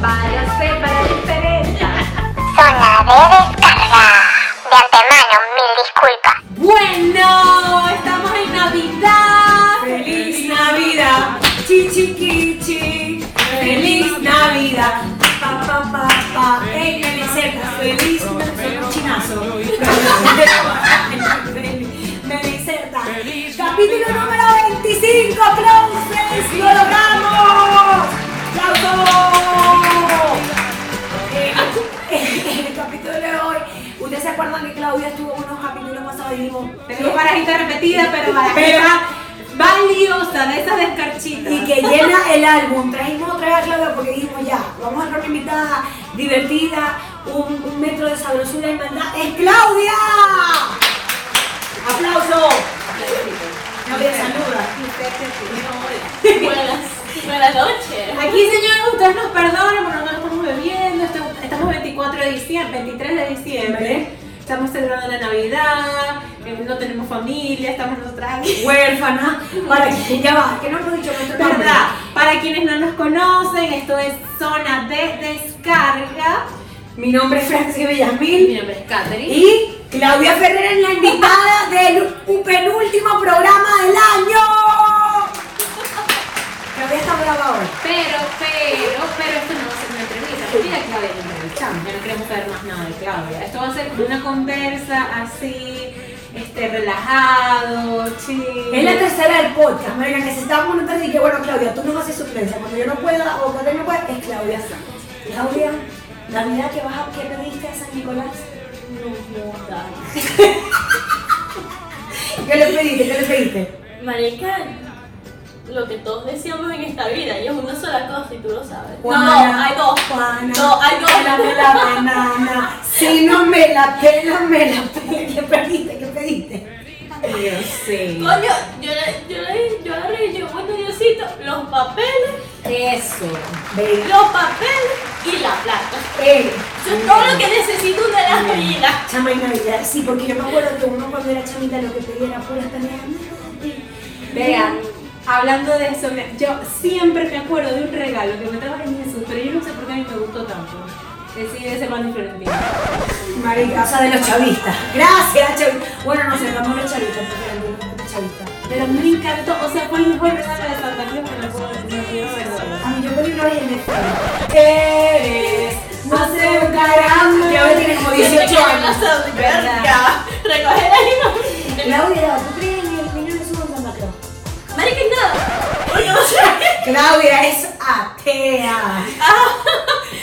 Váyase para diferencia. Zona de descarga. De antemano, mil disculpas. Bueno, estamos en Navidad. ¡Feliz Navidad! Chichiquichi. ¡Feliz Navidad! Pa, pa, pa, pa. ¡Ey, Meliseta! ¡Feliz Navidad! Un chinazo. Meliseta. Capítulo número 25, ¡Aplausos! ¿Ustedes se acuerdan que Claudia estuvo unos capítulos pasados y dijimos, Tengo parajita repetida, pero parajita valiosa de esa descarchita. y que llena el álbum. Trajimos otra vez a Claudia porque dijimos ya, vamos a tener una invitada divertida, un, un metro de sabrosura y maldad. ¡Es Claudia! ¡Aplauso! Claudia, saluda. Buenas, buenas noches. Aquí, señores, ustedes nos perdonan porque no estamos bebiendo. este- Estamos 24 de diciembre, 23 de diciembre. Estamos celebrando la Navidad, eh, no tenemos familia, estamos nosotras aquí. Huérfana. Para que ya va, que no hemos dicho nuestro nombre. ¿Verdad? Para quienes no nos conocen, esto es Zona de Descarga. Mi nombre es Francis Mi Villamil. nombre es Katherine. Y Claudia Ferrer es la invitada del penúltimo programa del año. Claudia está brava hoy. Pero, pero, pero esto no va a ser una entrevista. Ya Claudia Ya no queremos saber más nada de Claudia. Esto va a ser como una conversa así, este, relajado, chill. Es la tercera del podcast, marica, que se está montando y que bueno, Claudia, tú no haces suplencia. Cuando yo no pueda o cuando no pueda, es Claudia. Claudia, Navidad, ¿qué, vas a, ¿qué pediste a San Nicolás? No jodas. ¿Qué le pediste? ¿Qué le pediste? Marica, lo que todos deseamos en esta vida y es una sola cosa y tú lo sabes. Juana, no, no, hay dos. Juana, No, hay dos. Pélame la banana. Si no me la pela, me la pela. ¿Qué pediste? ¿Qué pediste? Dios, sí. Coño, yo le, yo le, yo agarré y digo, bueno, Diosito, los papeles, Eso. Ve. los papeles y la plata. Eh, Eso es todo lo que necesito de la vida. Chama y Navidad, sí, porque yo me acuerdo que uno cuando era chamita lo que pedía era puras tareas. Vean, hablando de eso, me- yo siempre me acuerdo de un regalo que me trajo en Jesús, pero yo no sé por qué a mí me gustó tanto. Decide ese pan de Florentino. Marica, o sea, de los chavistas. Gracias, chavista. Bueno, no sé, vamos a los chavistas, porque no es chavista. Pero me encantó, o sea, fue el mejor regalo de Santa Claus que me puedo. A mí yo pedí una vez en el Eres más de un caramba. Ya ves, tiene como 18 años. Recoger ahí. Claudia, ¿tú crees Marica, nada. Porque no sé. Claudia es atea.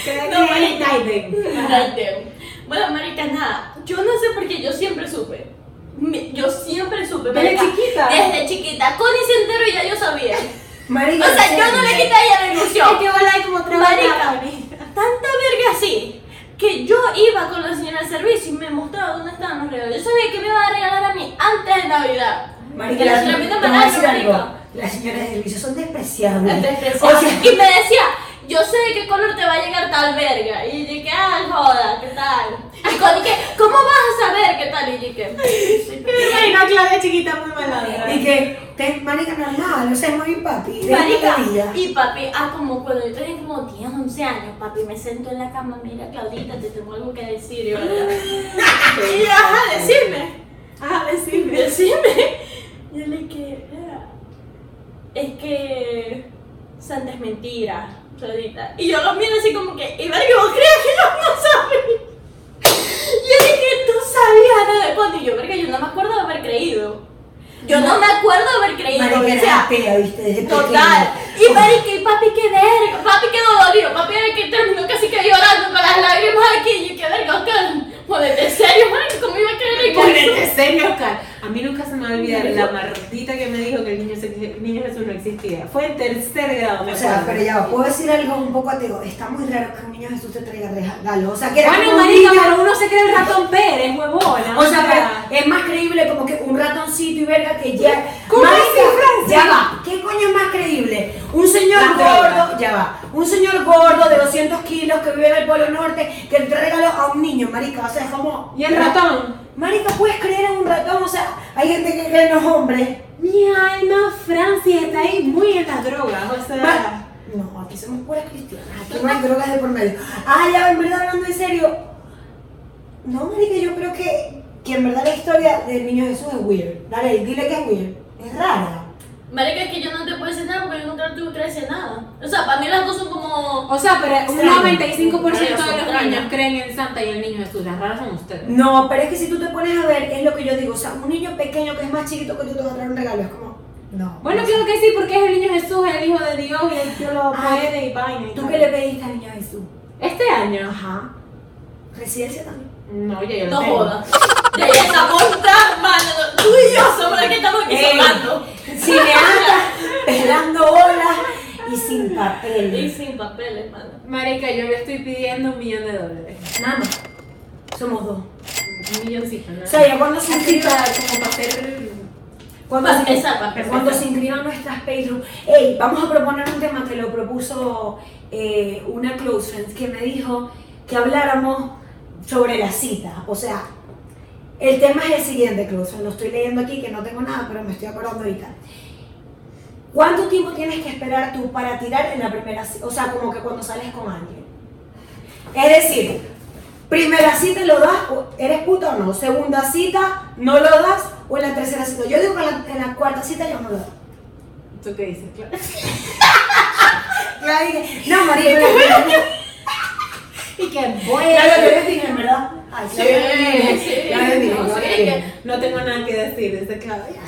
Creo No, there. Bueno, marica, nada. Yo no sé por qué yo siempre supe. Yo siempre supe. ¿Desde marica. chiquita? Desde chiquita. Con y se entero ya yo sabía. Marica, O sea, ¿en yo no le quitaría la ilusión. Es que hay como tres Marica, tanta verga así que yo iba con la señora del servicio y me mostraba dónde estaban los regalos. Yo sabía que me iba a regalar a mí antes de Navidad. Marica, la las- señora me te voy a decir marica. Las señoras de servicio son despreciables. O sea, y me decía, yo sé de qué color te va a llegar tal verga. Y dije, ah, joda, ¿qué tal? Y con dije, ¿cómo vas a saber qué tal? Y dije, Ay, no, Claudia chiquita muy malandra. y que, te, marica, normal, o sea, es muy papi. Marica, y papi, ah, como cuando yo tenía como 10, 11 años, papi me sentó en la cama, mira, Claudita, te tengo algo que decir, y yo, y yo, ajá, decime, Ah, decime. decime. Y yo le dije, "Mira, es que Santa es mentira, Claudita. Y yo lo miro así como que, y verga, ¿vos crees que yo no sabía? Y yo dije, tú sabías desde cuándo, y yo, verga, yo no me acuerdo de haber creído. Yo no, me acuerdo de haber creído. Marica, o sea, atea, viste, desde Total. Y marica, y papi, qué verga. Papi quedó dolido. Papi era que terminó casi que llorando con las lágrimas aquí. Y yo, qué verga, Oscar. Ponete serio, marica. ¿Cómo iba a creer en Ponete serio, Oscar. A mí nunca se me va a olvidar la mardita que me dijo que el niño Jesús no existía. Fue en tercer grado, O sea, pero ya, puedo decir algo un poco ateo. Está muy raro que un niño Jesús te traiga regalo. O sea, que era Bueno, marica, niño- pero uno se cree el ratón Pérez, huevona. O sea, pero es más creíble como que un ratoncito y verga que ya. ¿Cómo Francis? Ya va. ¿Qué coño es más creíble? Un señor gordo, ya va. Un señor gordo de 200 kilos que vive en el Polo Norte que le trae regalo a un niño, marica. O sea, es como. ¿Y el ratón? Marica, ¿puedes creer en un ratón? O sea, hay gente que cree en los hombres. Mi alma, Francia está ahí muy en las drogas, o sea. Ma- No, aquí somos puras cristianas. Aquí no hay drogas de por medio. Ah, ya, en verdad, hablando en serio. No, marica, yo creo que, que en verdad la historia del niño Jesús es weird. Dale, dile que es weird. Es rara. Marica, es que yo no te puedo decir nada porque yo nunca tuve que decir nada. O sea, para mí las dos son como. O sea, pero un Extraño. 95% de los niños creen en Santa y el niño Jesús. Las raras son ustedes. No, pero es que si tú te pones a ver, es lo que yo digo. O sea, un niño pequeño que es más chiquito que tú te va a traer un regalo. Es como, no. Bueno, claro que sí, porque es el niño Jesús, el hijo de Dios, y el Dios lo Ah, puede y vaina. y ¿Tú qué le pediste al niño Jesús? Este año. Ajá. Residencia también. No, ya yo lo No tengo. jodas. Ya ya estamos mano. Tú y yo somos las que estamos aquí sonando. Cineasta, pelando olas y sin Y papel. sin papeles, mano. Marica, yo le estoy pidiendo un millón de dólares. Nada más. Somos dos. Un milloncito, ¿no? O sea, ya cuando se para, como para hacer... cuando, se, empezar. cuando se inscriban nuestras Patreon, hey, vamos a proponer un tema que lo propuso eh, una close friend que me dijo que habláramos sobre la cita. O sea, el tema es el siguiente, close friend. Lo estoy leyendo aquí, que no tengo nada, pero me estoy acordando ahorita. ¿Cuánto tiempo tienes que esperar tú para tirar en la primera cita? O sea, como que cuando sales con alguien. Es decir, primera cita lo das, eres puta o no. Segunda cita, no lo das, o en la tercera cita. Yo digo que en la, en la cuarta cita ya no lo das. ¿Tú qué dices? Claro. Dije, no, María, pero Y que ya lo que dije, en verdad. Ay, Sí, dije, sí. dije, sí, dije. No tengo nada que decir, dice Claudia.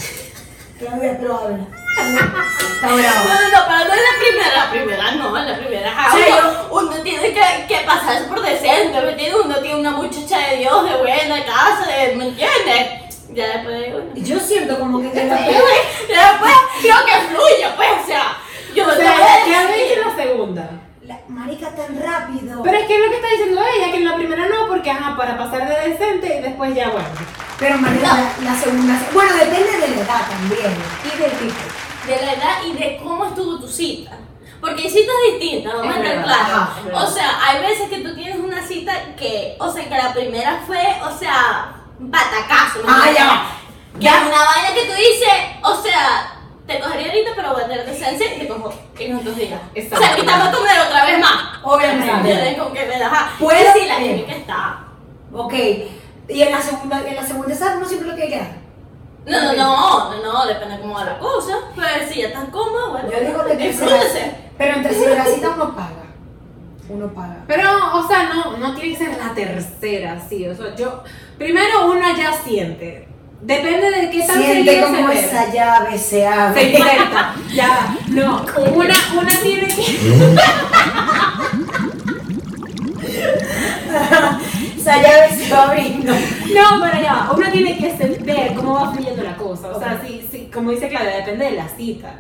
Claudia, pero habla. Está No, bravo. no, no, pero no es la primera, la primera no, la primera. Sí, uno, uno tiene que, que pasarse por decente, ¿me entiendes? Uno tiene una muchacha de Dios, de buena casa, de, ¿me entiendes? Ya después, bueno. Yo siento como que en Ya después, quiero que fluya, pues, o sea, yo no O sea, a Claudia decir. dice la segunda. La marica tan rápido. Pero es que es lo que está diciendo ella, que en la primera no, porque ajá, para pasar de decente y después ya bueno. Pero marica, la, la segunda. Bueno, depende de la edad también. Y del tipo. De la edad y de cómo estuvo tu cita. Porque hay citas distintas, vamos a Es estar claros. O sea, hay veces que tú tienes una cita que, o sea, que la primera fue, o sea, batacazo. ¿me Ah, ya. Que es una vaina que tú dices, o sea, te cogería ahorita, pero voy a tener decencia y te cojo en otros días. Exacto. O sea, invitamos a comer otra vez más. Obviamente. Puedo- Y sí, la química está. Ok. Y en la segunda, en la segunda etapa uno siempre lo que queda. No, no, no, no, no, depende de cómo va la cosa. Pero si ya estás cómodo, bueno, Yo digo que disfrútese. pero en tercera cita uno paga. Uno paga. Pero, o sea, no, no tiene que ser la tercera, sí. O sea, yo. Primero uno ya siente. Depende de qué tan Siente como se ve. esa llave se Se abre. inserta. Ya. No. Una, una tiene que. esa llave se va abriendo. No, pero ya, uno tiene que se- ver cómo va fluyendo O sea, si, si- como dice Claudia, depende de la cita.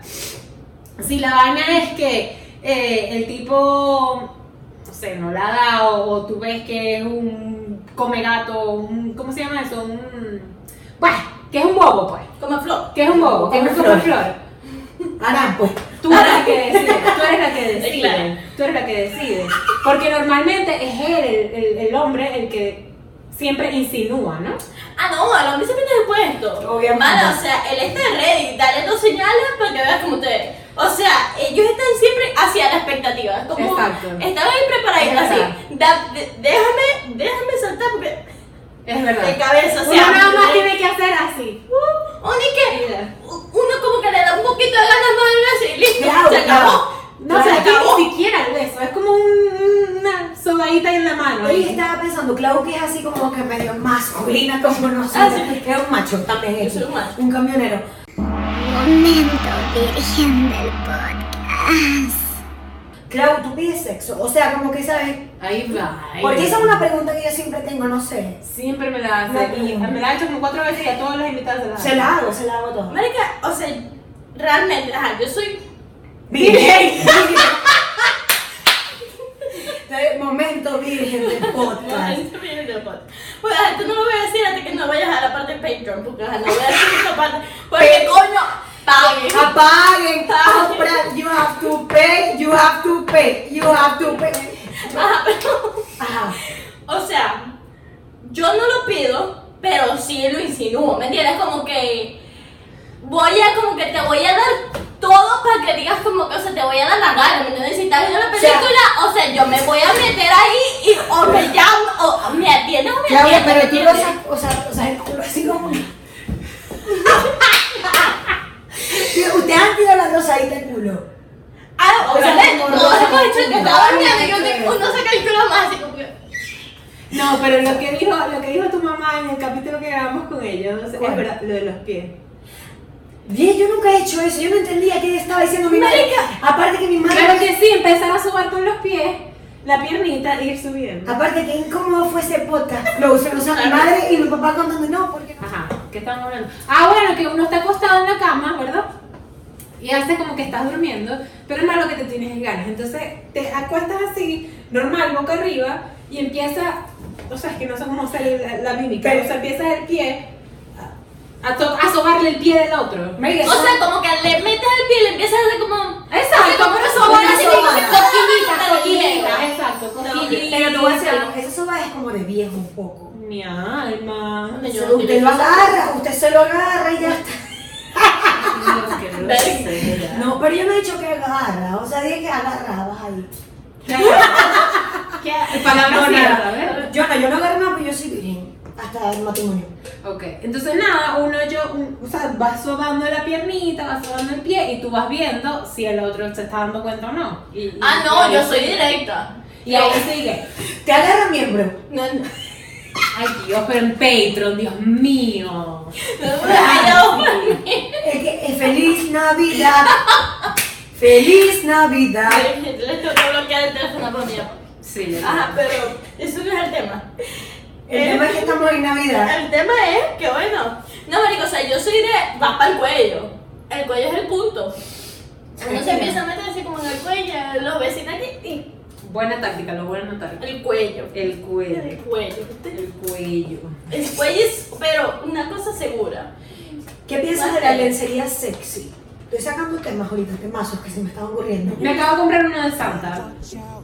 Si la vaina es que eh, el tipo, no sé, no la da, o, o tú ves que es un come gato, un, ¿cómo se llama eso? Un. Bueno, que es un bobo, pues. Como flor. Que es un bobo, que es un Come come flor. Ahora pues. Tú eres la que decide, tú eres la que decide, tú eres la que decide. Porque normalmente es él, el, el- el hombre, el que siempre insinúa, ¿no? Ah, no, al hombre siempre te puesto. Obviamente. Mano, o sea, él está ready, dale dos señales para que veas cómo te. O sea, ellos están siempre hacia la expectativa. Como Exacto. Están ahí preparaditos así. Da- de- déjame, déjame saltar porque. Es verdad. De cabeza, o Uno sea. nada más tiene que hacer así. Uno y que. Uno como que le da un poquito de ganas más y listo. Claro, se acabó. No, se se acabó. ni siquiera el beso, es como un- una sobadita en la mano. Oye, estaba pensando, Clau que es así como que medio masculina como nosotros, Ah, sí. que es un macho también, soy un macho. un camionero. Momento virgen del podcast. Clau, ¿tú pides sexo? O sea, como que sabes, Ahí va. ahí porque va. esa es una pregunta que yo siempre tengo, no sé. Siempre me la Una hace. Y pregunta. me la ha hecho como cuatro veces y a todas las invitadas se la Se la hago, se la hago todo. Marica, o sea, realmente, ajá, yo soy. Virgen. Momento virgen del podcast. Pues a esto no lo voy a decir hasta que no vayas a la parte de Patreon, porque no voy a decir esta parte. Porque coño, paguen. Apaguen, compra, you have to pay, you have to pay, you have to pay. Ajá, pero- Ajá. o sea, yo no lo pido, pero sí lo insinúo, ¿me entiendes? Como que voy a, como que te voy a dar todo para que digas como que, o sea, te voy a dar la gana, ¿me entiendes? Si estás viendo la película, o sea, yo me voy a meter ahí y o me llamo, o me atiendes o me Claudia, pero tú ¿me lo sacas, o sea, o sea, el culo así como. Ustedes han tirado la rosadita el culo. Ah, O sea, todos hemos dicho que estaba culo. yo te- uno se calcula más, así como que... No, pero lo que dijo, lo que dijo tu mamá en el capítulo que grabamos con ellos, es verdad, lo de los pies. Bien, yo nunca he hecho eso, yo no entendía qué estaba diciendo mi madre. Aparte que mi madre. Claro que sí, empezar a subir con los pies, la piernita e ir subiendo. Aparte que incómodo fue ese podcast. Lo usó, lo usó mi madre y mi papá contando, no, porque no. Ajá, ¿qué estamos hablando? Ah, bueno, que uno está acostado en la cama, ¿verdad? Y hace como que estás durmiendo, pero no es lo que te tienes ganas. Entonces te acuestas así, normal, boca arriba, y empieza, o sea, es que no sé cómo hacer la, la mímica, Pero- o sea, empieza el pie a, a, to- a sobarle el pie del otro. Mira, O sea, como que le metes el pie y le empiezas a hacer como... Exacto, como una cosquillitas, Coquillita, cosquillitas. exacto, coquillita. pero te voy a decir algo, esa soba es como de viejo un poco. Mi alma. Yo usted lo agarra, usted se lo agarra y ya está. No, pero yo no he dicho que agarra, o sea, dije que agarrabas ahí. ¿Qué? Palabra No, nada. ¿ves? Yo no, yo no agarro nada, pero yo soy virgen. Hasta el matrimonio. Ok, entonces nada, uno yo, un- o sea, vas sobando la piernita, vas sobando el pie y tú vas viendo si el otro se está dando cuenta o no. Y- y- Ah, no, yo soy directa. Y ahí sigue. Te agarra miembro. No, no. Ay Dios, pero en Patreon, Dios mío. No. Es que es feliz Navidad. feliz Navidad. Les que bloquear el teléfono por mí. Sí, Ajá, pero eso no es el tema. El tema es que estamos en Navidad. El tema es que bueno. No, marico, o sea, yo soy de. vas para el cuello. El cuello es el punto. Uno se empieza a meter así como en el cuello, los besitos aquí y Buena táctica, lo voy a anotar. el cuello. El El cuello. cuello. El cuello. El cuello es, pero una cosa segura. ¿Qué piensas de la lencería sexy? Estoy sacando temas ahorita, temazos que se me están ocurriendo. Me acabo de comprar uno de Santa.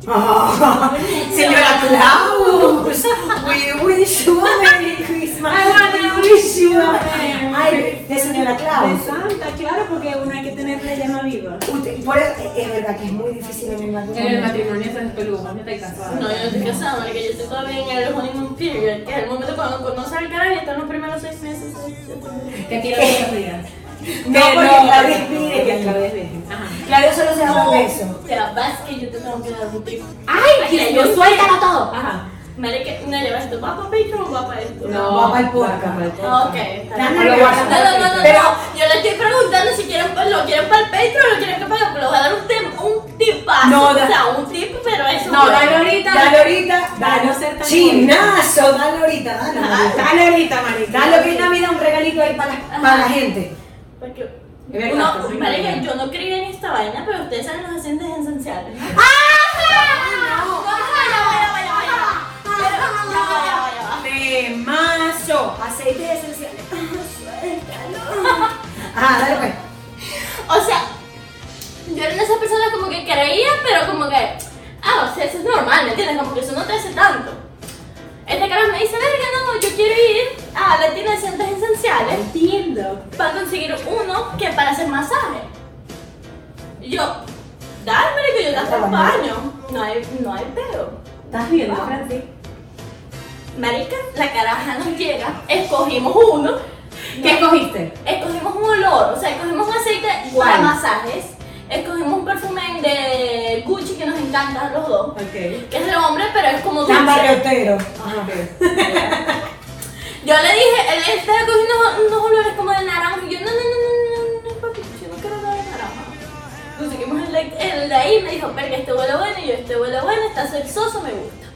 Ah, señora Claus, we wish you a Merry Christmas. I wanna wish you a Merry- Ay, de señora De Claus. Santa, claro, porque uno hay que tenerle llama viva. Usted- por eso- es verdad que es muy difícil en el En matrimonio. el matrimonio se despeluga, no te casada. No, yo no estoy casada, marica, yo estoy todavía en el honeymoon period, que es el momento cuando conoces al carajo y están los primeros seis meses. Que quiero que los días. No, porque Claudia es virgen. Que Claudia es virgen. Claudia solo se da un beso. O sea, vas que yo te tengo que dar un tip. ¡Ay, Dios, mío, suéltalo todo! Ajá. Marica, no llevas esto, ¿va para Patreon o va para esto? No, va para el podcast. para el ok. No, para no, el no, no, Pero- no. Yo le estoy preguntando si quieren, lo quieren para el Patreon o lo quieren que pague, pero voy a dar un, tem- un tipazo. No, o sea, un tip, pero eso. No, dale ahorita. Dale ahorita, Para dale no ser tan Chinazo, dale ahorita, dale. ahorita. Dale ahorita, marica. Dale que es Navidad un regalito ahí para, para la gente. Porque. Verdad, Uno, pues, marica, sí, yo no creía en esta vaina, pero ustedes saben los aceites esenciales. ¡Ah! No, va. Temazo. Aceites esenciales. Suéltalo. Ajá, dale pues. O sea, yo era de esas personas como que creía, pero como que, ah, o sea, eso es normal, ¿me entiendes? Como que eso no te hace tanto. Este carajo me dice, verga, no, yo quiero ir a la tienda de aceites esenciales Entiendo. para conseguir uno que para hacer masaje. Yo, dale, marico, yo te acompaño. No hay, no hay pedo. ¿Estás viendo. Francis? Marica, la caraja nos llega, escogimos uno. ¿Qué escogiste? Escogimos un olor, o sea, escogimos un aceite ¿Cuál? para masajes. Escogimos un perfume de Gucci que nos encanta a los dos. Ok. Que es de hombre, pero es como Tan barriotero. Yo le dije, él estaba cogiendo unos, unos olores como de naranja. Y yo, no, no, no, no, no, no, papi, yo no quiero nada de naranja. Conseguimos el, el de ahí, me dijo, verga, este huele bueno. Y yo, este huele bueno, está sexoso, me gusta.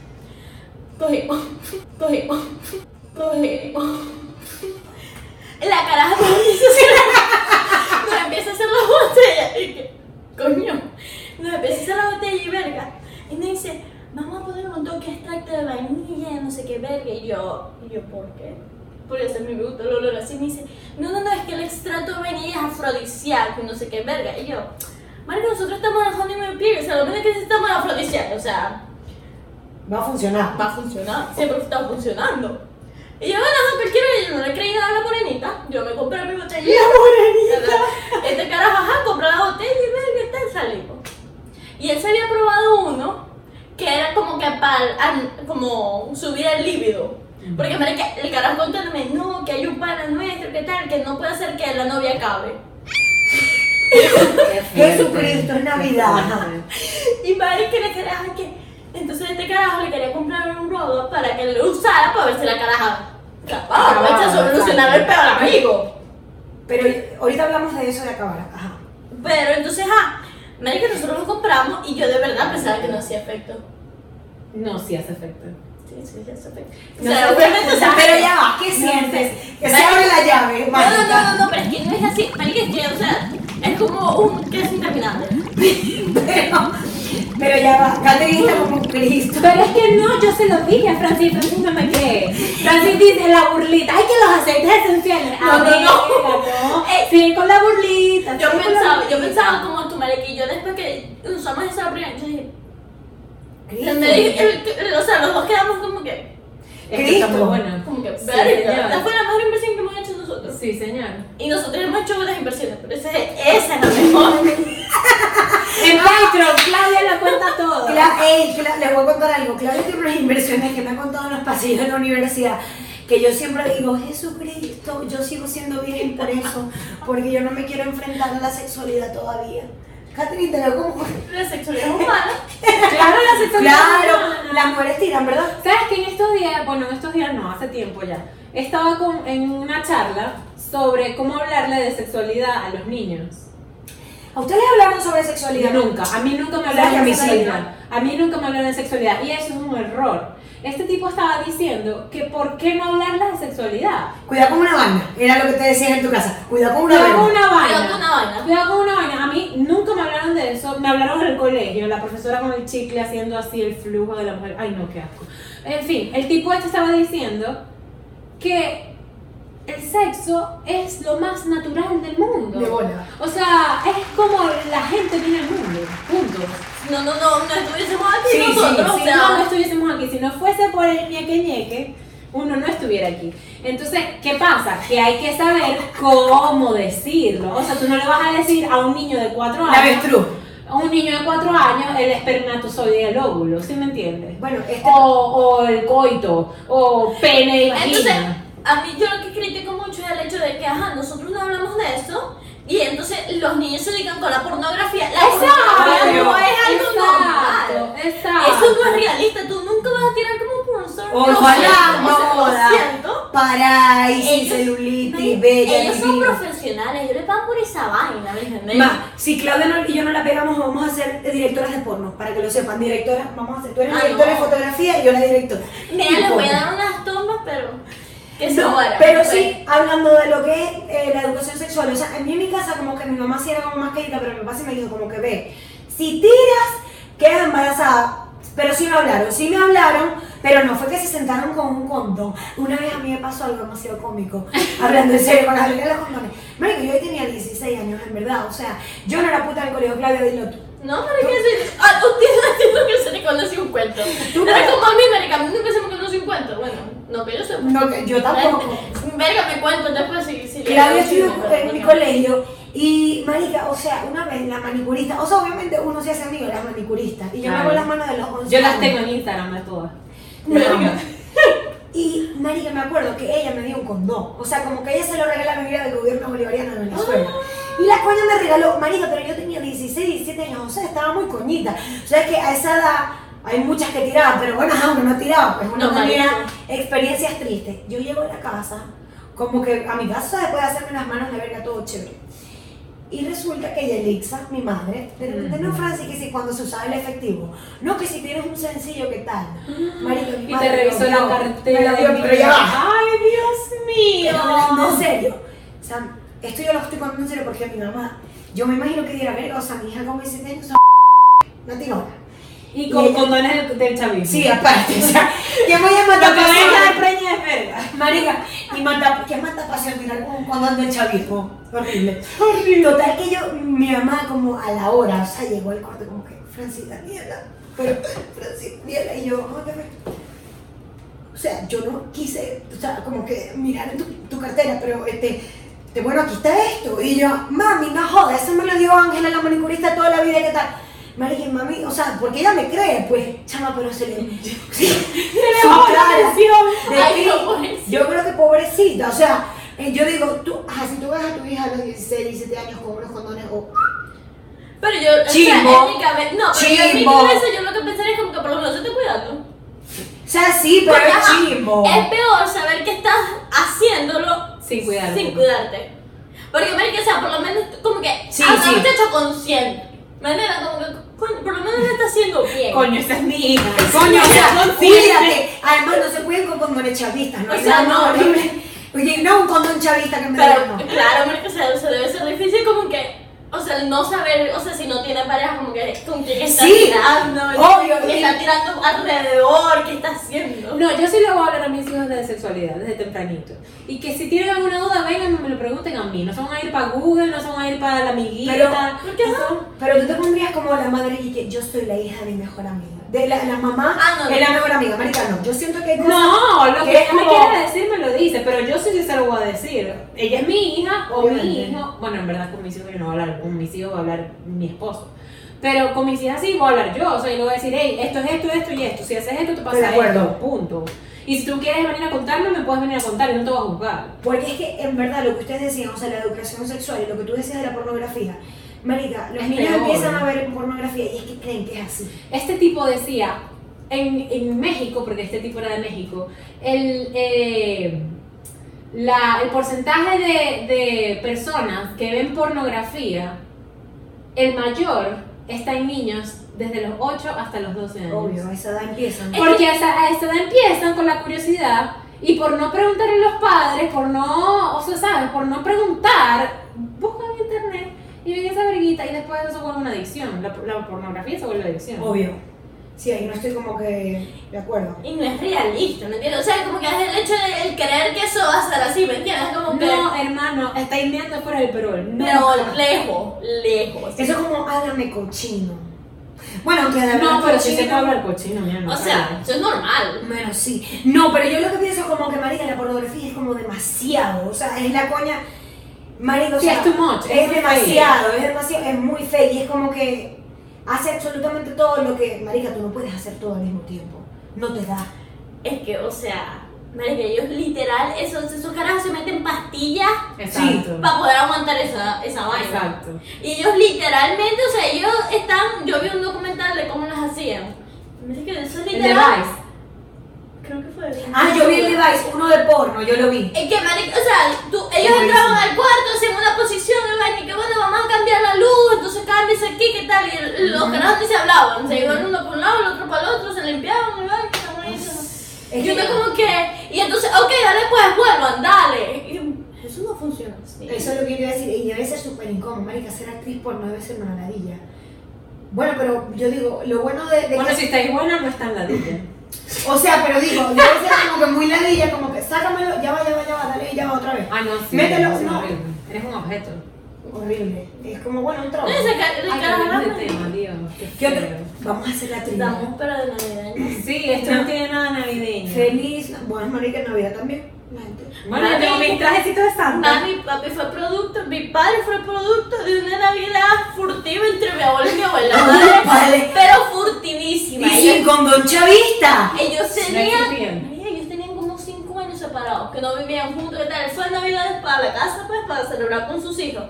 Cogimos, cogimos, cogimos. La caraja nos empieza a hacer, empieza a hacer la botella. Y que, coño, nos empieza a hacer la botella y verga. Y me dice, vamos a poner un toque extracto de vainilla, no sé qué verga. Y yo, y yo, ¿por qué? Por eso me gusta el olor así. Me dice, no, no, no, es que el extracto de vainilla es afrodisíaco no sé qué verga. Y yo, Marico, nosotros estamos en honeymoon period, o sea, lo menos que necesitamos es afrodisíaco, o sea, Va a funcionar. va a funcionar, siempre está funcionando. Y yo, bueno, no, cualquiera, yo no le creí nada a la morenita. Yo me compré mi botella. La morenita. Este carajo, ajá, compré la botella y ve qué tal salimos. Y él se había probado uno que era como que para como subir el líbido. Porque marica, el carajo contándome, no, que hay un pana nuestro, que tal, que no puede hacer que la novia acabe. Jesucristo, es Navidad. Y marica, le carajo que. Entonces este carajo le quería comprar un rodo para que lo usara para ver si la caraja capaz aprovecha a solucionar el peor amigo. Pero ahorita hablamos de eso de acabar. Ajá. Pero entonces, ah, marica, nosotros lo compramos y yo de verdad pensaba que no hacía efecto. No, sí hace efecto. Sí, sí, sí hace efecto. O No sea, obviamente, o sea, Pero ya va, ¿qué sientes? Que se abre la llave, No, no, no, no, pero es que no es así. Marica, es que, o sea, es como un queso interminable. Pero, pero ya va, Catherine está como Cristo. Pero es que no, yo se lo dije a Francis, Francis no me cree. Francis dice la burlita, ay que los aceites esenciales. No, no, no. Eh, Sigue con la burlita. Yo pensaba, yo pensaba como tú, marica, y yo después que usamos esa primera, yo dije, Cristo. o sea, los dos quedamos como que, que está muy Cristo. bueno. como que, Sí, esta fue la mejor inversión que hemos hecho nosotros. Sí, señor. Y nosotros hemos hecho buenas inversiones, pero esa, esa es la mejor. En Patreon, Claudia lo cuenta todo. Cla- les voy a contar algo. Claudia tiene unas inversiones que me ha contado en los pasillos de la universidad. Que yo siempre digo, Jesucristo, yo sigo siendo virgen por eso, porque yo no me quiero enfrentar a la sexualidad todavía. Catherine, te veo como. La sexualidad es humana. Claro, la sexualidad. Claro, las mujeres tiran, ¿verdad? ¿Sabes que en estos días, bueno, en estos días no, hace tiempo ya, estaba con, en una charla sobre cómo hablarle de sexualidad a los niños? ¿A ustedes hablaron sobre sexualidad? Nunca, a mí nunca me ¿Sabes hablaron de sexualidad. A mí nunca me hablaron de sexualidad y eso es un error. Este tipo estaba diciendo que por qué no hablarle de sexualidad. Cuidado con una vaina, era lo que te decían en tu casa. Cuidado con una Cuidado con vaina. una vaina. Cuidado con una vaina. Cuidado con una vaina. A mí nunca me hablaron de eso. Me hablaron en el colegio, la profesora con el chicle haciendo así el flujo de la mujer. Ay, no, qué asco. En fin, el tipo este estaba diciendo que el sexo es lo más natural del mundo. De bola. O sea, es como la gente viene al mundo. Punto. No, no, no, no estuviésemos aquí Sí, nosotros, Si o sea, no, no estuviésemos aquí, si no fuese por el ñeque ñeque, uno no estuviera aquí. Entonces, ¿qué pasa? Que hay que saber cómo decirlo. O sea, tú no le vas a decir a un niño de 4 La años. avestruz. A un niño de 4 años el espermatozoide y el óvulo, ¿sí me entiendes? Bueno, este. O, o el coito, o pene y vagina. Entonces, a mí yo lo que critico mucho es el hecho de que, ajá, nosotros no hablamos de eso y entonces los niños se dedican con la pornografía. La pornografía no es algo exacto, normal. exacto. Eso no es realista, tú nunca vas a tirar como pornstar. Ojalá, no, no. Parálisis, Ellos- celulitis, bella. Ellos son divina. profesionales, ellos les pagan por esa vaina, ¿me entiendes? Ma, si Claudia no- y yo no la pegamos, vamos a ser directoras de porno, para que lo sepan. Directoras, vamos a ser, tú eres Ah, directora no. de fotografía y yo la directora. Mira, les voy a dar unas tomas, pero que No, pero pues. sí, hablando de lo que es eh, la educación sexual, o sea, en mí en mi casa como que mi mamá sí era como más querida, pero mi papá sí me dijo como que ve, si tiras, quedas embarazada. Pero sí me hablaron, sí me hablaron, pero no fue que se sentaron con un condón. Una vez a mí me pasó algo demasiado cómico, hablando en serio, con reglas de los condones. Marico, yo tenía 16 años, en verdad, o sea, yo no era puta del colegio, Claudia, dilo tú. No, que sí. Ah, tú tienes haciendo que se te conoce un cuento. Tú Pero no. como a mí, Marica, a mí nunca se me conoce un cuento. Bueno, no que yo sepa. No, que yo tampoco. Verga, me cuento después si, si Claudia si- estudió en mi colegio y, marica, o sea, una vez la manicurista, o sea, obviamente uno se hace amigo de las manicuristas y yo me hago las manos de los 11 Yo las años. tengo en Instagram de todas. Verga. Y, marica, me acuerdo que ella me dio un condón, o sea, como que ella se lo regala a mi vida del gobierno bolivariano de Venezuela. Y la coña me regaló, marica, pero yo tenía 16, 17 años, o sea, estaba muy coñita. O sea, es que a esa edad hay muchas que tiraban, pero bueno, uno no tiraba, pues uno No, tenía experiencias tristes. Yo llego a la casa, como que a mi casa después de hacerme unas manos de verga, todo chévere. Y resulta que Yelixa, mi madre, de repente, no, Francis, que si cuando se usaba el efectivo, no, que si tienes un sencillo, ¿qué tal? Marica, mi Y madre te revisó la dio, cartera. me dio, y pero ya. Ay, Dios mío. Pero en serio, o sea, esto yo lo estoy contando en serio porque mi mamá, yo me imagino que diera verga, o sea, mi hija con 17 años, una tirona. Y con condones del, del chavismo. Sí, aparte, o sea, ¿quién voy a matar venga de pasión? preña es verga. Marica, y mata, ¿qué mata pasión tirar con un condón del chavismo? Horrible. Horrible. Total que yo, mi mamá como a la hora, o sea, llegó al corte como que, Francita, Daniela, pero, Francita, Daniela, y yo, "Ay, qué fe". o sea, yo no quise, o sea, como que mirar en tu, tu cartera, pero este, te, bueno, aquí está esto. Y yo, mami, no jodas, eso me lo dio Ángela, la manicurista toda la vida, ¿qué tal? Marica, y mami, o sea, porque ella me cree, pues, chama, pero se le... se le bajó la presión. Ay, no, pobrecita. Yo creo que pobrecita, o sea, eh, yo digo, tú, ajá, si tú ves a tu hija a los 16, 17 años con unos condones, o... Pero yo, o sea, Chimbo. en mi cabeza, no, pero yo en mi cabeza yo lo que pensaría es como que por lo menos se estoy cuidando. O sea, sí, pero Porque, es chimbo. Es peor saber que estás haciéndolo Sin cuidarte. sin cuidarte. Porque, marica, o sea, por lo menos como que Sí, a sí. muchacha consciente. ¿Me entiendes? Como que, coño, por lo menos lo está haciendo bien. Coño, esa es mi hija. Coño, o sea, cuídate. Además, no se cuiden con condones chavistas, ¿no? O sea, no, horrible. Oye, no un condón chavista que me Pero, no. claro, marica, o sea, o sea, debe ser difícil como que, o sea, el no saber, o sea, si no tiene pareja, como que con quién está Sí, tirando, obvio, que está tirando alrededor, qué está haciendo. No, yo sí le voy a hablar a mis hijos de sexualidad desde tempranito. Y que si tienen alguna duda, vengan y me lo pregunten a mí. No se van a ir para Google, no se van a ir para la amiguita. Pero, ¿por qué no? Pero tú te pondrías como la madre y que yo soy la hija de mi mejor amiga. De la, la mamá Ah, no, es la mejor amiga, marica, no. Yo siento que hay cosas... No, lo que que ella me como- quiere decir me lo dice, pero yo sí se lo voy a decir. Ella es mi hija o mi hijo. Bueno, en verdad con mis hijos yo no voy a hablar, con mis hijos va a hablar mi esposo. Pero con mis hijas sí voy a hablar yo, o sea, yo voy a decir, hey, esto es esto, esto y esto. Si haces esto, te pasa de acuerdo. esto, punto. Y si tú quieres venir a contarme, me puedes venir a contar y no te voy a juzgar. Porque es que en verdad lo que ustedes decían, o sea, la educación sexual y lo que tú decías de la pornografía, marica, los Es niños peor. empiezan a ver pornografía y es que creen que es así. Este tipo decía, en, en México, porque este tipo era de México, el, eh, la- el porcentaje de, de personas que ven pornografía, el mayor está en niños desde los 8 hasta los 12 años. Obvio, a esa edad empiezan. Porque a esa, a esa edad empiezan con la curiosidad y por no preguntarle a los padres, por no, o sea, ¿sabes? Por no preguntar, buscan y ven esa verguita y después eso se vuelve una adicción. La, la pornografía se vuelve adicción. Obvio. Sí, ahí no estoy como que de acuerdo. Y no es realista, ¿me entiendes? O sea, como que es el hecho de el creer que eso va a ser así, ¿me entiendes? Como que... No, hermano, estáis viendo fuera del perol. No. Pero lejos, lejos. Eso es como háblame cochino. Bueno, aunque de No, pero si se hablar cochino, mira, no O sea, eso es normal. Bueno, sí. No, pero yo lo que pienso es como que, marica, la pornografía es como demasiado. O sea, es la coña. Marica, o Sí, sea, es too much, es Es muy demasiado, es demasiado, es muy fake. Y es como que hace absolutamente todo lo que, marica, tú no puedes hacer todo al mismo tiempo. No te da. Es que, o sea, marica, ellos literal, esos, esos carajos se meten pastillas Exacto. para poder aguantar esa, esa vaina. Exacto. Y ellos literalmente, o sea, ellos están, yo vi un documental de cómo las hacían. Marica, eso es literal. Creo que fue. Ah, yo uno de porno, yo lo vi. Es que, marica, o sea, tú, ellos Es entraban buenísimo. al cuarto, hacían una posición, y vaina, y que bueno, vamos a cambiar la luz, entonces cámbiese aquí, ¿qué tal? Y el- los carajos ni se hablaban, se iban uno por un lado, el otro para el otro, se limpiaban, y Es Y uno que- como que, y entonces, ok, dale pues, vuelvan, dale. Y eso no funciona así. Eso es lo que yo iba a decir, y debe ser súper incómodo, marica, ser actriz porno debe ser una ladilla. Bueno, pero yo digo, lo bueno de, de Bueno, que- si estáis buena, no está en la dilla. O sea, pero digo, debe ser como que muy ladilla, como que sácamelo, ya va, ya va, ya va, dale, ya va otra vez. Ah, no, sí. Mételo, no. horrible. Eres un objeto. Horrible. Es como, bueno, un trabajo. No, ese tema, Dios. Qué. Vamos a hacer la trivia. Estamos pero de navideño. Sí, esto no tiene nada navideño. Feliz, bueno, marica, Navidad también. Bueno, yo tengo mis trajecitos de Santa. Mami, papi fue producto, mi padre fue producto de una navidad furtiva entre mi abuelo y mi abuela. Vale. Pero furtivísima. Y sin condón chavista. Ellos tenían, ellos como 5 años separados, que no vivían juntos y tal. Fue Navidad para la casa, pues, para celebrar con sus hijos.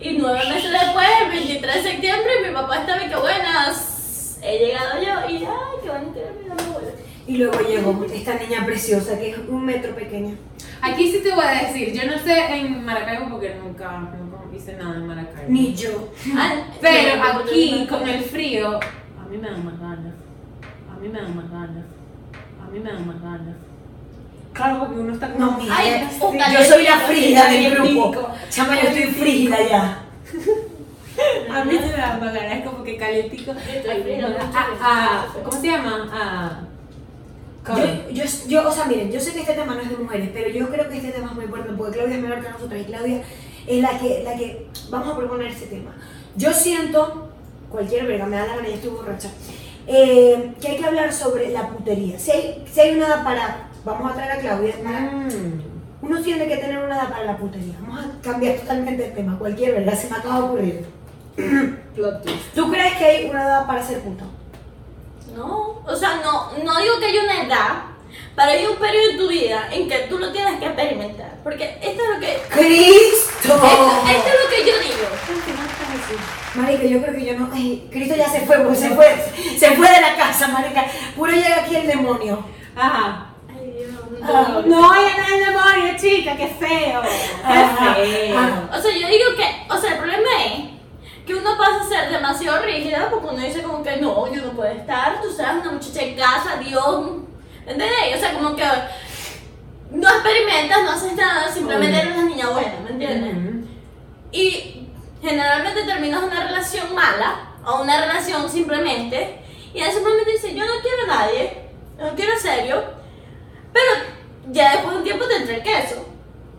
Y nueve meses después, el 23 de septiembre, mi papá estaba y que buenas. He llegado yo y, ay, qué van a tener mi abuela. Y luego llegó esta niña preciosa que es un metro pequeña. Aquí sí te voy a decir, yo no sé en Maracaibo porque nunca, nunca hice nada en Maracaibo. Ni yo. Ah, Pero no, aquí, no, con el frío, a mí me dan más ganas. A mí me dan más ganas. A mí me dan más ganas. Claro, porque uno está como... No, mira, Ay, yo soy la frígida del grupo. Chama, yo estoy frígida ya. A mí me da más ganas, como que calentico. Frío. ¿Cómo se llama? ¿cómo? Yo, yo, yo, o sea, miren, yo sé que este tema no es de mujeres, pero yo creo que este tema es muy importante porque Claudia es menor que nosotras y Claudia es la que, la que vamos a proponer este tema. Yo siento, cualquier verga, me da la gana, ya estoy borracha, eh, que hay que hablar sobre la putería. Si hay, si hay una edad para, vamos a traer a Claudia. Mm. Uno tiene que tener una edad para la putería. Vamos a cambiar totalmente el tema. Cualquier verdad se me acaba de ocurrir. Plot twist. ¿Tú crees que hay una edad para ser puto? No, o sea, no, no digo que haya una edad, pero hay un periodo en tu vida en que tú lo tienes que experimentar. Porque esto es lo que. ¡Cristo! Esto, esto es lo que yo digo. Marica, yo creo que yo no. Ay, Cristo ya se fue, porque se fue, se fue de la casa, marica. Puro llega aquí el demonio. Ajá. Ay, Dios, Ah, No, ya no es demonio, chica, qué feo. Qué feo. ajá. O sea, yo digo que, o sea, el problema es que uno pasa a ser demasiado rígida porque uno dice como que no, yo no puedo estar, tú sabes, una muchacha en casa, Dios, ¿entendés? O sea, como que no experimentas, no haces nada, simplemente eres una niña buena, ¿me entiendes? Y generalmente terminas una relación mala o una relación simplemente y él simplemente dice yo no quiero a nadie, no quiero serio, pero ya después de un tiempo te entra el queso.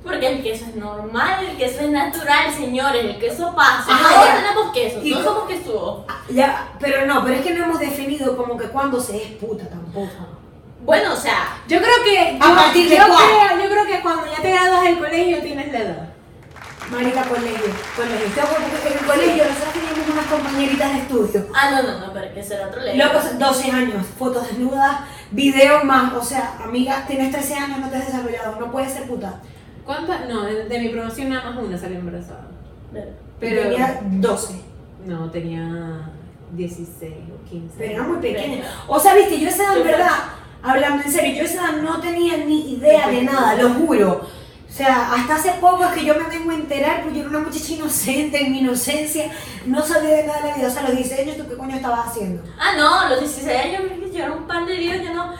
Porque el queso es normal, el queso es natural, señores, el queso pasa. Ya. tenemos queso, Y no somos quesudos. Ah, Ya, pero no, pero es que no hemos definido como que cuando se es puta tampoco. Bueno, o sea, Yo creo que. ¿A yo- partir de yo cuándo? creo, yo creo que cuando ya te gradúas del colegio tienes la edad. Marica, colegio, colegio. Yo, porque en el colegio nosotros teníamos unas compañeritas de estudio. ah, no, no, no, pero que será otro ley. Locos, 12 años, fotos desnudas, videos más. O sea, amiga, tienes 13 años, no te has desarrollado, no puedes ser puta. ¿Cuántas? No, de, de mi promoción nada más una salió embarazada. Pero-. Tenía 12, No, tenía 16 o 15. pero era muy pequeña. O sea, viste, yo esa edad, en verdad, hablando en serio, yo esa edad no tenía ni idea de nada, lo juro. O sea, hasta hace poco es que yo me vengo a enterar, porque yo era una muchacha inocente, en mi inocencia, no sabía de nada de la vida. O sea, a los 16 años, ¿tú qué coño estabas haciendo? Ah, no, los 16 años, yo era un pan de Dios, yo no.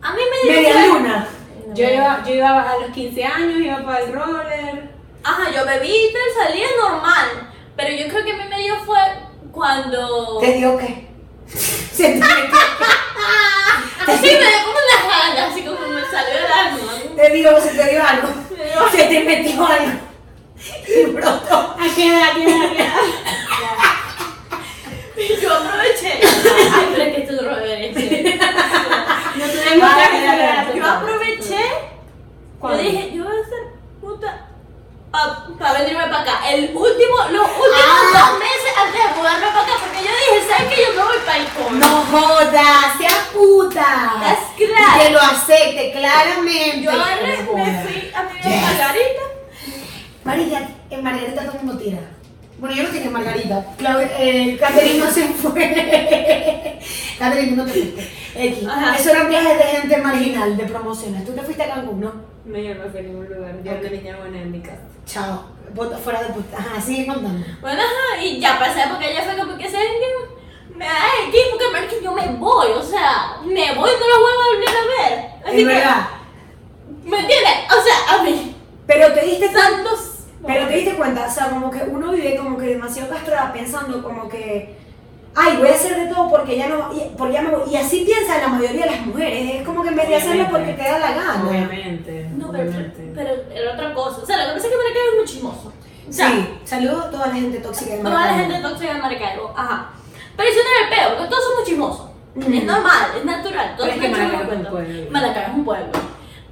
A mí me dio. Media luna. Yo iba, yo iba a los 15 años, iba para el roller. Ajá, yo bebí y tal, salía normal. Pero yo creo que a mí me dio fue cuando. ¿Te dio qué? Se te metió Así me dio como una gana, así como me salió el alma. Te dio, se te dio algo. Se te metió algo. Y brotó. ¿A qué edad? ¿A qué edad? Yo aproveché. Ay, pero es que es reverencia. No tenemos que. Yo aproveché. Yo dije, yo voy a ser puta. Para venirme para acá. El último, los últimos dos meses antes de mudarme para acá. Porque yo dije, ¿sabes qué? Yo me voy para el coro. No jodas, sea puta. Es claro. Que lo acepte claramente. Yo agarré, No me fui a mi Yes. Margarita. Marica, en Margarita todo el mundo tira. Bueno, yo no tenía Margarita. Claudia, eh, Catherine no se fue. Catherine, no te fuiste. X. Eso eran viajes de gente marginal, de promociones. Tú te fuiste a Cancún, ¿no? No, yo no fui a ningún lugar. Yo Ok. era niña buena en mi casa. Chao. Bota- Fuera de puta. Ajá, sigue contando. Bueno, ajá, y ya pasé porque ella fue como que se me da el tiempo que ver que yo me voy, o sea, me voy, no lo voy a volver a ver. Así Es que, verdad. ¿me entiendes? O sea, a mí, Pero te diste tantos. Pero te diste cuenta, o sea, como que uno vive como que demasiado castrada pensando como que, ay, voy a hacer de todo porque ya no, y- porque ya me voy. Y así piensa la mayoría de las mujeres, es como que en vez de hacerlo porque te da la gana. Obviamente. No, pero, obviamente. pero era otra cosa. O sea, lo que pasa es que Maracaibo es muy chismoso. O sea, Sí, saludo a toda la gente tóxica de toda la Maracaibo. gente tóxica de Maracaibo, ajá. Pero eso no es el peo, porque todos somos chismosos. Mm. Es normal, es natural. Todos Pero es que Maracaibo es un pueblo. Maracaibo es un pueblo.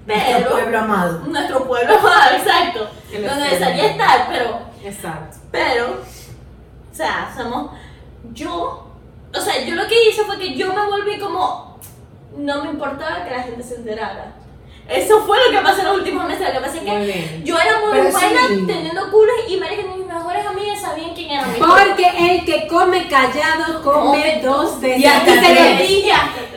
Nuestro Pero, pueblo amado. nuestro pueblo amado, exacto. Donde desearía estar, pero Exacto. Pero, o sea, somos. Yo. O sea, yo lo que hice fue que yo me volví como. No me importaba que la gente se enterara. Eso fue lo que pasó en los últimos meses. Lo que pasa es que yo era muy Pero buena sí. teniendo culos y marica, mis mejores amigas sabían quién era mi Porque el que come callado come dos veces. Y hasta se lo tres. dije,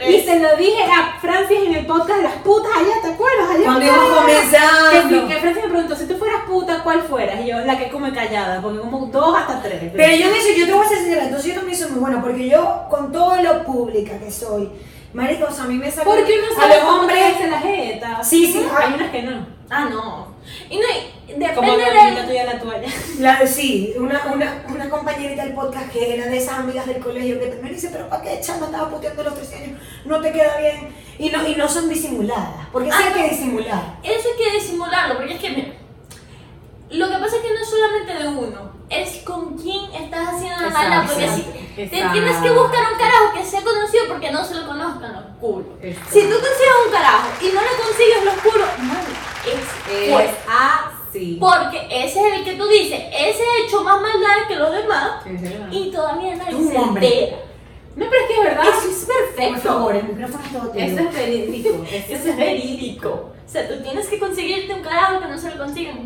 y se lo dije a Francis en el podcast de las putas allá, ¿te acuerdas? Allá Cuando íbamos comenzando. Que, que Francis me preguntó, si tú fueras puta, ¿cuál fueras? Y yo, la que come callada, porque como dos hasta tres. Pero yo en eso, yo te voy a ser sincera, entonces yo también soy muy buena, porque yo, con todo lo pública que soy, marica, o sea, a mí me saca Porque uno a sabe los hombres, se la jeta. Sí, sí, Hay unas que no. Ah, no. Y no, y Como depende la amiguita de. tuya la toalla. la, sí, una, una, una compañerita del podcast que era de esas amigas del colegio que me dice, pero ¿para qué chama estaba puteando a los 13 años? No te queda bien. Y no, y no son disimuladas, porque sí Ah, hay que no. disimular. Eso hay que disimularlo, porque es que, mira, lo que pasa es que no es solamente de uno, es con quién estás haciendo la maldad, porque si te tienes que buscar un carajo que sea conocido porque no se lo conozcan los culos. Si tú consigues un carajo y no le consigues los culos, no, es, es pues, así. Porque ese es el que tú dices, ese hecho más maldad que los demás y todavía nadie se entera. No, pero es que es verdad. Eso es Por perfecto. favor, el micrófono es todo. Eso es verídico. Eso es verídico. O sea, tú tienes que conseguirte un carajo que no se lo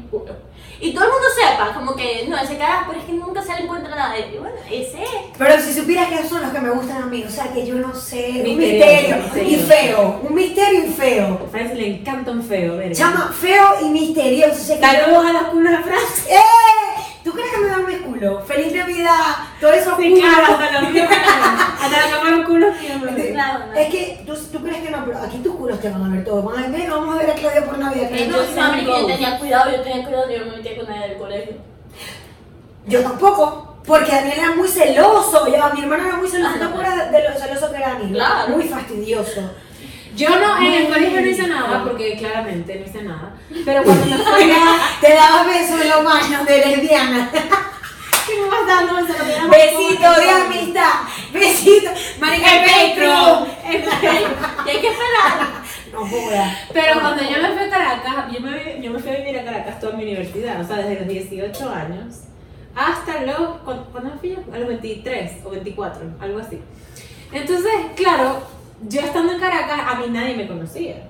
culo. Y todo el mundo sepa, como que no, ese carajo, pero es que nunca se le encuentra nada. Y bueno, ese es. Pero si supieras que esos son los que me gustan a mí, o sea que yo no sé, un Misterioso, misterio y feo, un misterio y feo. A Francis le encanta un feo, ver. Chama, feo y misterioso. Saludos a los culos de Francis. ¡Eh! ¿Tú crees que me dan mi culo? ¡Feliz Navidad! Todo eso Sí, claro, hasta los míos. Hasta me ven. Claro, no. Es que tú, tú crees que no, pero aquí tus culos te van a ver todos. Van a ver, vamos a ver a Claudia por Navidad. que no, mami, que yo tenía cuidado, yo tenía cuidado, yo no me metía con nadie del colegio. Yo tampoco, porque Daniel era muy celoso. Ya, mi hermano era muy celoso. ¿Te acuerdas de lo celoso que era Daniel? Claro. Muy fastidioso. Yo no, en el colegio no hice nada, porque claramente no hice nada. Pero cuando me fui a. Te dabas besos en los baños de lesbiana. ¿Qué me vas dando? Besito de amistad. Besito. Marica Petro. Y hay que esperar. No jodas. Pero cuando yo me fui a Caracas, yo me, yo me fui a vivir a Caracas toda mi universidad, o sea, desde los 18 años hasta los. ¿Cuándo cuándo me fui yo? A los 23 o 24, algo así. Entonces, claro, yo estando en Caracas, a mí nadie me conocía.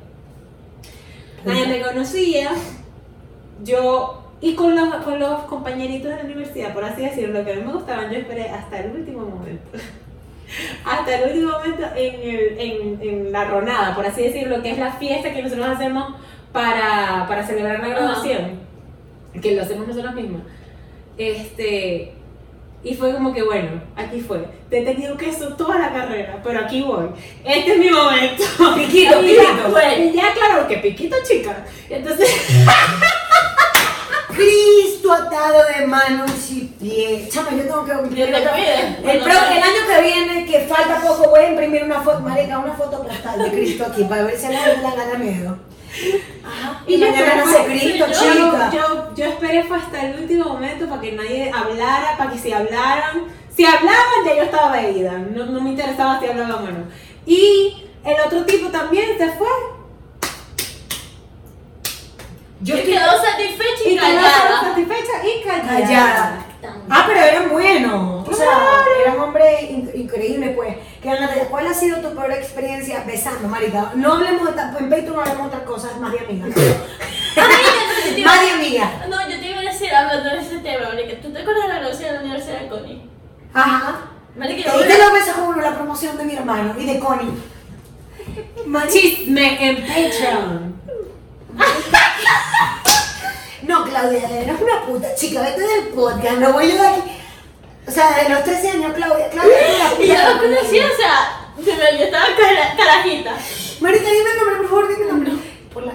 Nadie me conocía. Yo. Y con los, con los compañeritos de la universidad, por así decirlo, que a mí me gustaban, yo esperé hasta el último momento. Hasta el último momento en, el, en, en la ronada, por así decirlo, que es la fiesta que nosotros hacemos para, para celebrar la graduación, que lo hacemos nosotros mismos. Este, y fue como que, bueno, aquí fue. Te he tenido que eso toda la carrera, pero aquí voy. Este es mi momento. Piquito, Y ya, piquito. pues, ya, claro, que piquito, chica. Entonces, Cristo atado de manos y pies. Chama, yo tengo que cumplir. Yo te. El, año que viene, que falta poco, voy a imprimir una foto, marica, una foto postal de Cristo aquí para ver si a da gana miedo. Ajá. Y Y yo mañana esperé, fue- Cristo, yo, chica. yo, yo esperé fue hasta el último momento para que nadie hablara, para que si hablaran, si hablaban ya yo estaba veída, no, no me interesaba si hablaban o no. Y el otro tipo también se fue. Yo Y quedó satisfecha y Y quedó callada. satisfecha y callada. callada. Ah, pero eran buenos. O sea, eran hombres in- increíbles, pues. Que ¿Cuál ha sido tu peor experiencia besando, marica? No hablemos de en Patreon no hablemos de otras cosas, más de amigas. más de amigas. No, yo te iba a decir, hablando de ese tema, marica, ¿tú te acuerdas de la graduación de la Universidad de Connie? Ajá. Marica, Y yo te lo beso como uno, la promoción de mi hermano y de Connie. Marica. Chisme en Patreon. No, Claudia, eres una puta chica, vete del podcast, no voy a dar aquí. O sea, de los 13 años, Claudia, Claudia. Y yo lo conocí, o sea, de verdad, yo estaba cara- carajita. Marica, dime el nombre, por favor, dime el nombre. Por la...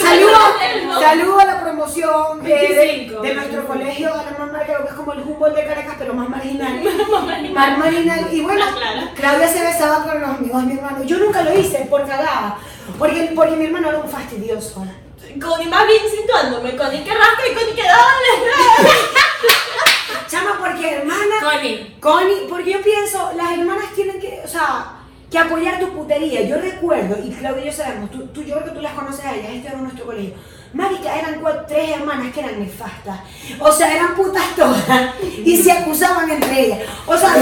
Saludos, saludo a la promoción de, 25, de nuestro 25. colegio, a la más marca, que es como el Humboldt de Caracas, pero más marginal. Más marginal. Y bueno. Claudia se besaba con los amigos de mi hermano. Yo nunca lo hice por cagada, porque, porque mi hermano era un fastidioso. Connie más bien situándome, Connie que rasca y Connie que dale. Chama, porque hermana. Connie. Connie, porque yo pienso, las hermanas tienen que, o sea, que apoyar tu putería. Yo recuerdo, y Claudia y yo sabemos, tú, tú- yo creo que tú las conoces a ellas, este era nuestro colegio. Marica, eran cuatro, tres hermanas que eran nefastas. O sea, eran putas todas. Y se acusaban entre ellas. O sea,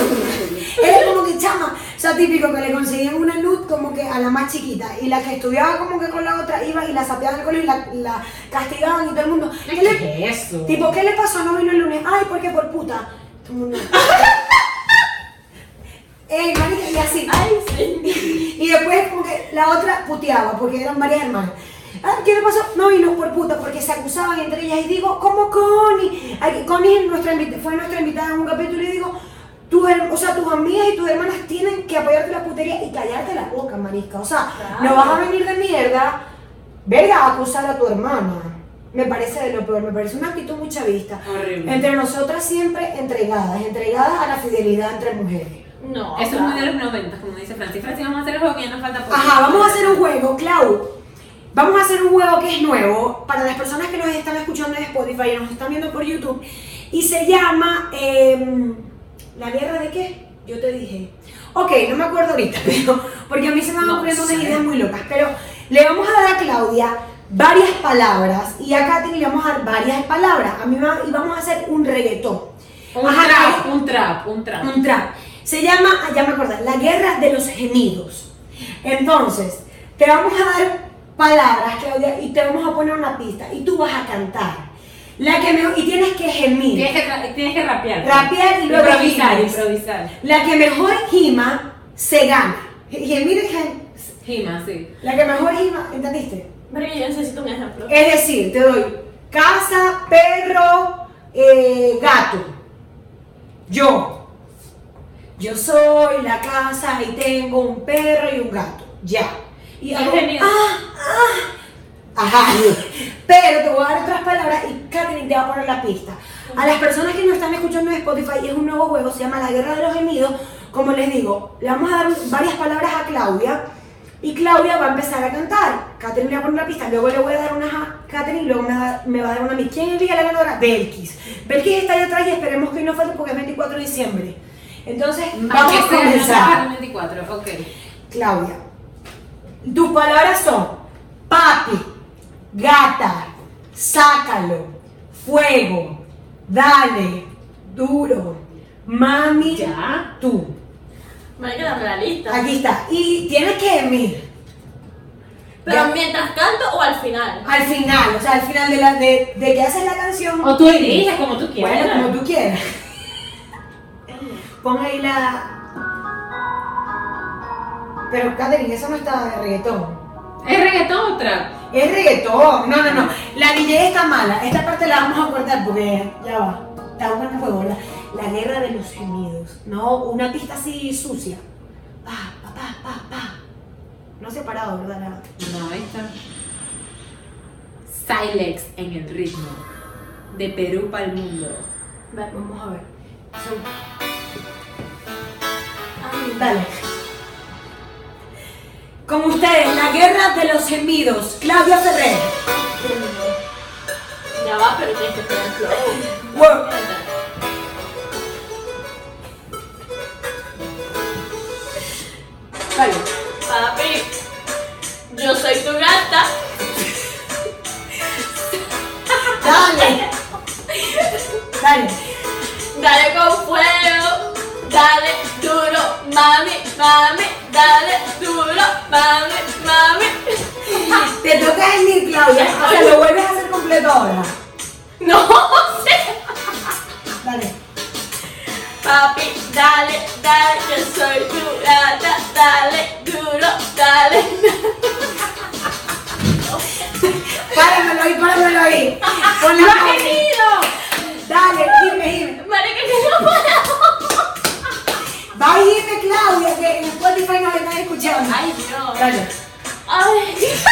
era como que chama. O sea, típico que le conseguían una luz como que a la más chiquita. Y la que estudiaba como que con la otra iba y la sapeaban del colegio y la, la castigaban y todo el mundo. ¿Qué le, ¿Qué es eso? Tipo, ¿qué le pasó? No vino el lunes. Ay, ¿por qué? Por puta. Todo el mundo. Ey, marica, y así. Ay, sí. Y después como que la otra puteaba, porque eran varias hermanas. Ah, ¿Qué le pasó? No vino por puta, porque se acusaban entre ellas. Y digo, ¿cómo Connie? Ay, Connie es nuestra fue nuestra invitada en un capítulo y digo, tus, o sea, tus amigas y tus hermanas tienen que apoyarte la putería y callarte la boca, marisca. O sea, Claro. no vas a venir de mierda, verga, a acusar a tu hermana. Me parece de lo peor, me parece una actitud muy chavista. Horrible. Entre nosotras siempre entregadas, entregadas a la fidelidad entre mujeres. No. Eso es claro. muy de los 90, como dice Francis. Francis, vamos a hacer el juego que ya nos falta poco. Ajá, vamos a hacer un juego, Clau. Vamos a hacer un juego que es nuevo para las personas que nos están escuchando en Spotify y nos están viendo por YouTube. Y se llama em, ¿La guerra de qué? Yo te dije. Ok, no me acuerdo ahorita, pero porque a mí se me van No ocurriendo unas ideas muy locas. Pero le vamos a dar a Claudia varias palabras y a Katherine le vamos a dar varias palabras. A mí me va- y vamos a hacer un reggaetón. Un Ajá, trap, un trap, un trap. Un trap. Se llama, ah, ya me acordé, la guerra de los gemidos. Entonces, te vamos a dar palabras, Claudia, y te vamos a poner una pista y tú vas a cantar. La que me, y tienes que gemir. Tienes que, tienes que rapear. Rapear y luego improvisar, gimes. improvisar. La que mejor gima se gana. Gemir es Gima, sí. La que mejor gima, ¿entendiste? Verga, yo necesito un ejemplo. Es decir, te doy casa, perro, eh, gato. Yo. Yo soy la casa y tengo un perro y un gato. Ya. Y hago, ah, ah. Ajá. Pero te voy a dar otras palabras y Katherine te va a poner la pista. A las personas que nos están escuchando en Spotify es un nuevo juego, se llama La Guerra de los Gemidos. Como les digo, le vamos a dar varias palabras a Claudia y Claudia va a empezar a cantar. Katherine le va a poner la pista, luego le voy a dar una a Katherine y luego me, va- me va a dar una a mí. ¿Quién es la ganadora? Belkis. Belkis está ahí atrás y esperemos que no falte porque es 24 de diciembre. Entonces, vamos a comenzar. el 24, ok. Claudia, tus palabras son papi, gata, sácalo, fuego, dale, duro, mami, Ya. tú. Marica, dame la lista. Aquí está. Y tienes que gemir. Pero Ya. mientras canto o al final. Al final, o sea, al final de, la, de, de que haces la canción. O tú eliges como tú quieras. Bueno, como tú quieras. Pon ahí la. Pero, Katherine, eso no está de reggaetón. ¿Es reggaetón o trap? Es reggaetón. No, no, no. La DJ está mala. Esta parte la vamos a cortar porque ya va. Está bueno fuego. La, la guerra de los gemidos. No, una pista así sucia. Pa, pa, pa, pa, pa. No separado, ¿verdad? La- No, ahí está. Silex en el ritmo. De Perú para el mundo. Vamos a ver. Ay, Dale. Con ustedes, la guerra de los gemidos. Claudia Ferrer. Ya va, pero tienes que tener flow. Wow. Dale. Papi, yo soy tu gata. Dale. Dale. Dale con fuego. Dale mami, mami. Dale duro, mami, mami. Te toca gemir, Claudia. O sea, lo vuelves a hacer completo ahora. No sé. Dale. Papi, dale, dale, yo soy tu gata. Dale duro, dale. Páramelo ahí, páramelo ahí. Con la ¡Lo he! Dale, dime, dime. Marica, que no puedo. Va y dime, Claudia, que en Spotify nos están escuchando. Ay, Dios. Dale. Ay.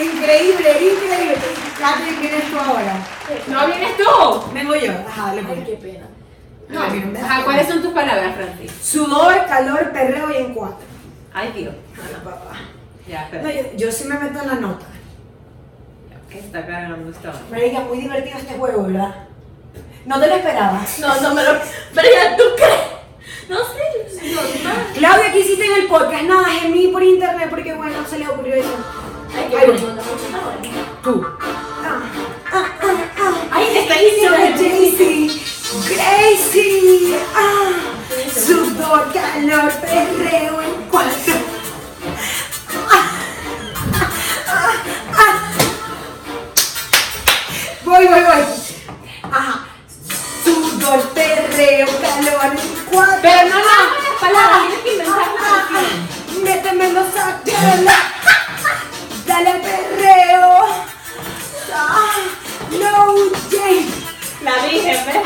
Increíble, increíble. Catherine, vienes tú ahora. ¿No vienes tú? Vengo yo. Ajá, Ay, pues. qué pena. No, a no me Ajá, ¿cuáles son tus palabras, Francis? Sudor, calor, perreo y en cuatro. Ay, Dios. Bueno, papá. Ya, No, espera. yo, yo sí me meto en la nota. ¿Qué está cargando esta vaina? Marica, muy divertido este juego, ¿verdad? No te lo esperabas. No, no me lo. Pero ya tú crees. No sé, es normal. Claudia, ¿qué hiciste en el podcast? Nada, gemí por internet porque, bueno, se le ocurrió eso. Ay, qué bueno. no, no, no, no. Tú. Ah, ah, ah, ah. Ay, te está diciendo. Jaycee, Gracie, ah, sudor, calor, perreo en cuatro. Ah, ah, ah. Voy, voy, voy. Ajá. Sudor, perreo, calor cuatro. Pero no, no, las palabras, tienes que inventar la canción. Méteme los. Dale perreo. Ah, no, Jay. La virgen, ¿ves?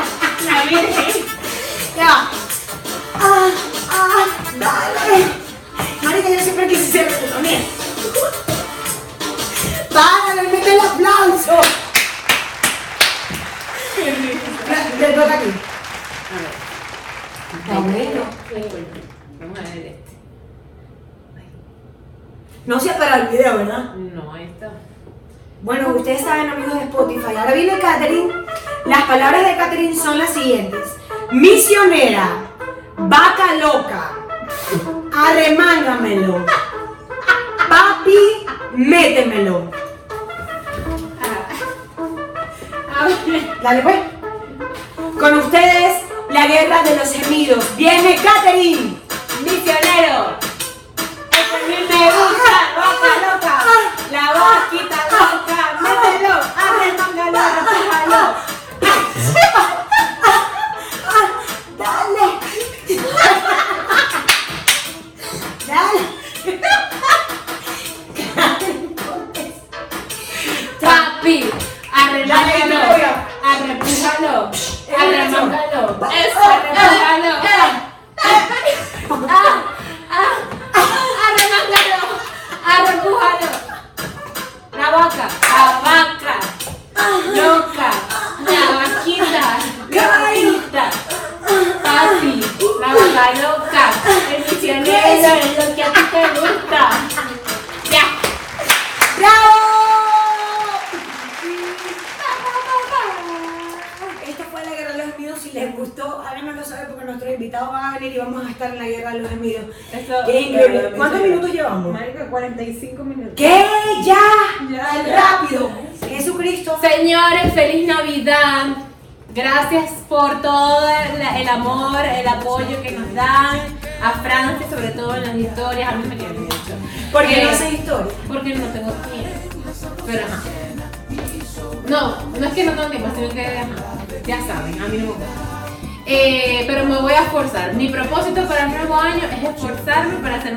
La virgen. Ya. Ah, ah, dale. Marica, yo siempre quise ser reggaetonera. Párale, mete el aplauso. Le toca aquí. A ver. Vamos a ver este. No se ha parado el video, ¿verdad? No, ahí está. Bueno, ustedes saben, amigos de Spotify. Ahora viene Catherine. Las palabras de Catherine son las siguientes: misionera, vaca loca, arremángamelo, papi, métemelo. A ver. Dale, pues. Con ustedes, la guerra de los gemidos. ¡Viene Catherine! Misionero. Mí me gusta, loca, loca. La vaquita loca, mételo, arremángalo, arrepújalo. ¡Dale! ¡Dale!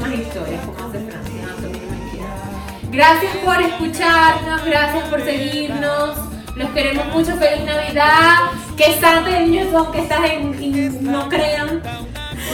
Más historias, como hace Francia. Gracias por escucharnos, gracias por seguirnos. Los queremos mucho, feliz Navidad. Que Santa y el Niño Jesús, aunque estás en, en- no crean,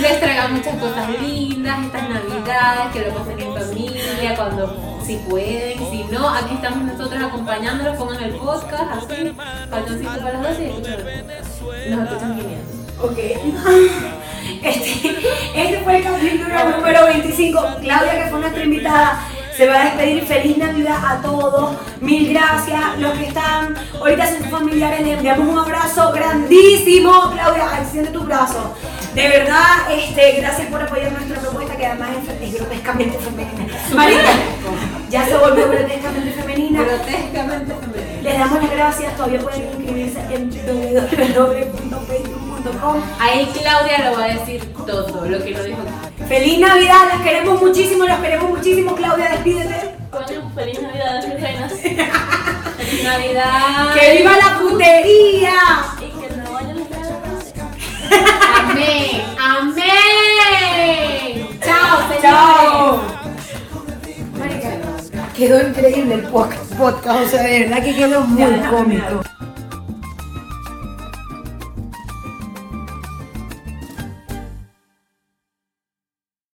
les traigan muchas cosas lindas estas Navidades, que lo pasen en familia, cuando si pueden, si no, aquí estamos nosotros acompañándolos, pongan el podcast así, faltoncito para las 12 y escuchan el podcast. Nos escuchan viniendo. Ok. Este, este fue el capítulo número 25. Claudia, que fue nuestra invitada, se va a despedir. Feliz Navidad a todos. Mil gracias. Los que están ahorita son familiares, les enviamos un abrazo grandísimo. Claudia, extiende tu brazo. De verdad, este, gracias por apoyar nuestra propuesta, que además es, es grotescamente femenina. Marica, ya se volvió grotescamente femenina. Grotescamente femenino. Les damos las gracias. Todavía pueden inscribirse en www.facebook.com. Ahí Claudia lo va a decir todo, lo que lo dijo. Feliz Navidad, las queremos muchísimo, las queremos muchísimo. Claudia, despídete. Coño, feliz Navidad, mis reinas. Feliz Navidad. ¡Que viva la putería! Y que les traiga cosas. Amén. Amén. Chao, señores. ¡Chao! Marica, quedó increíble el podcast, podcast, o sea, de verdad que quedó muy cómico.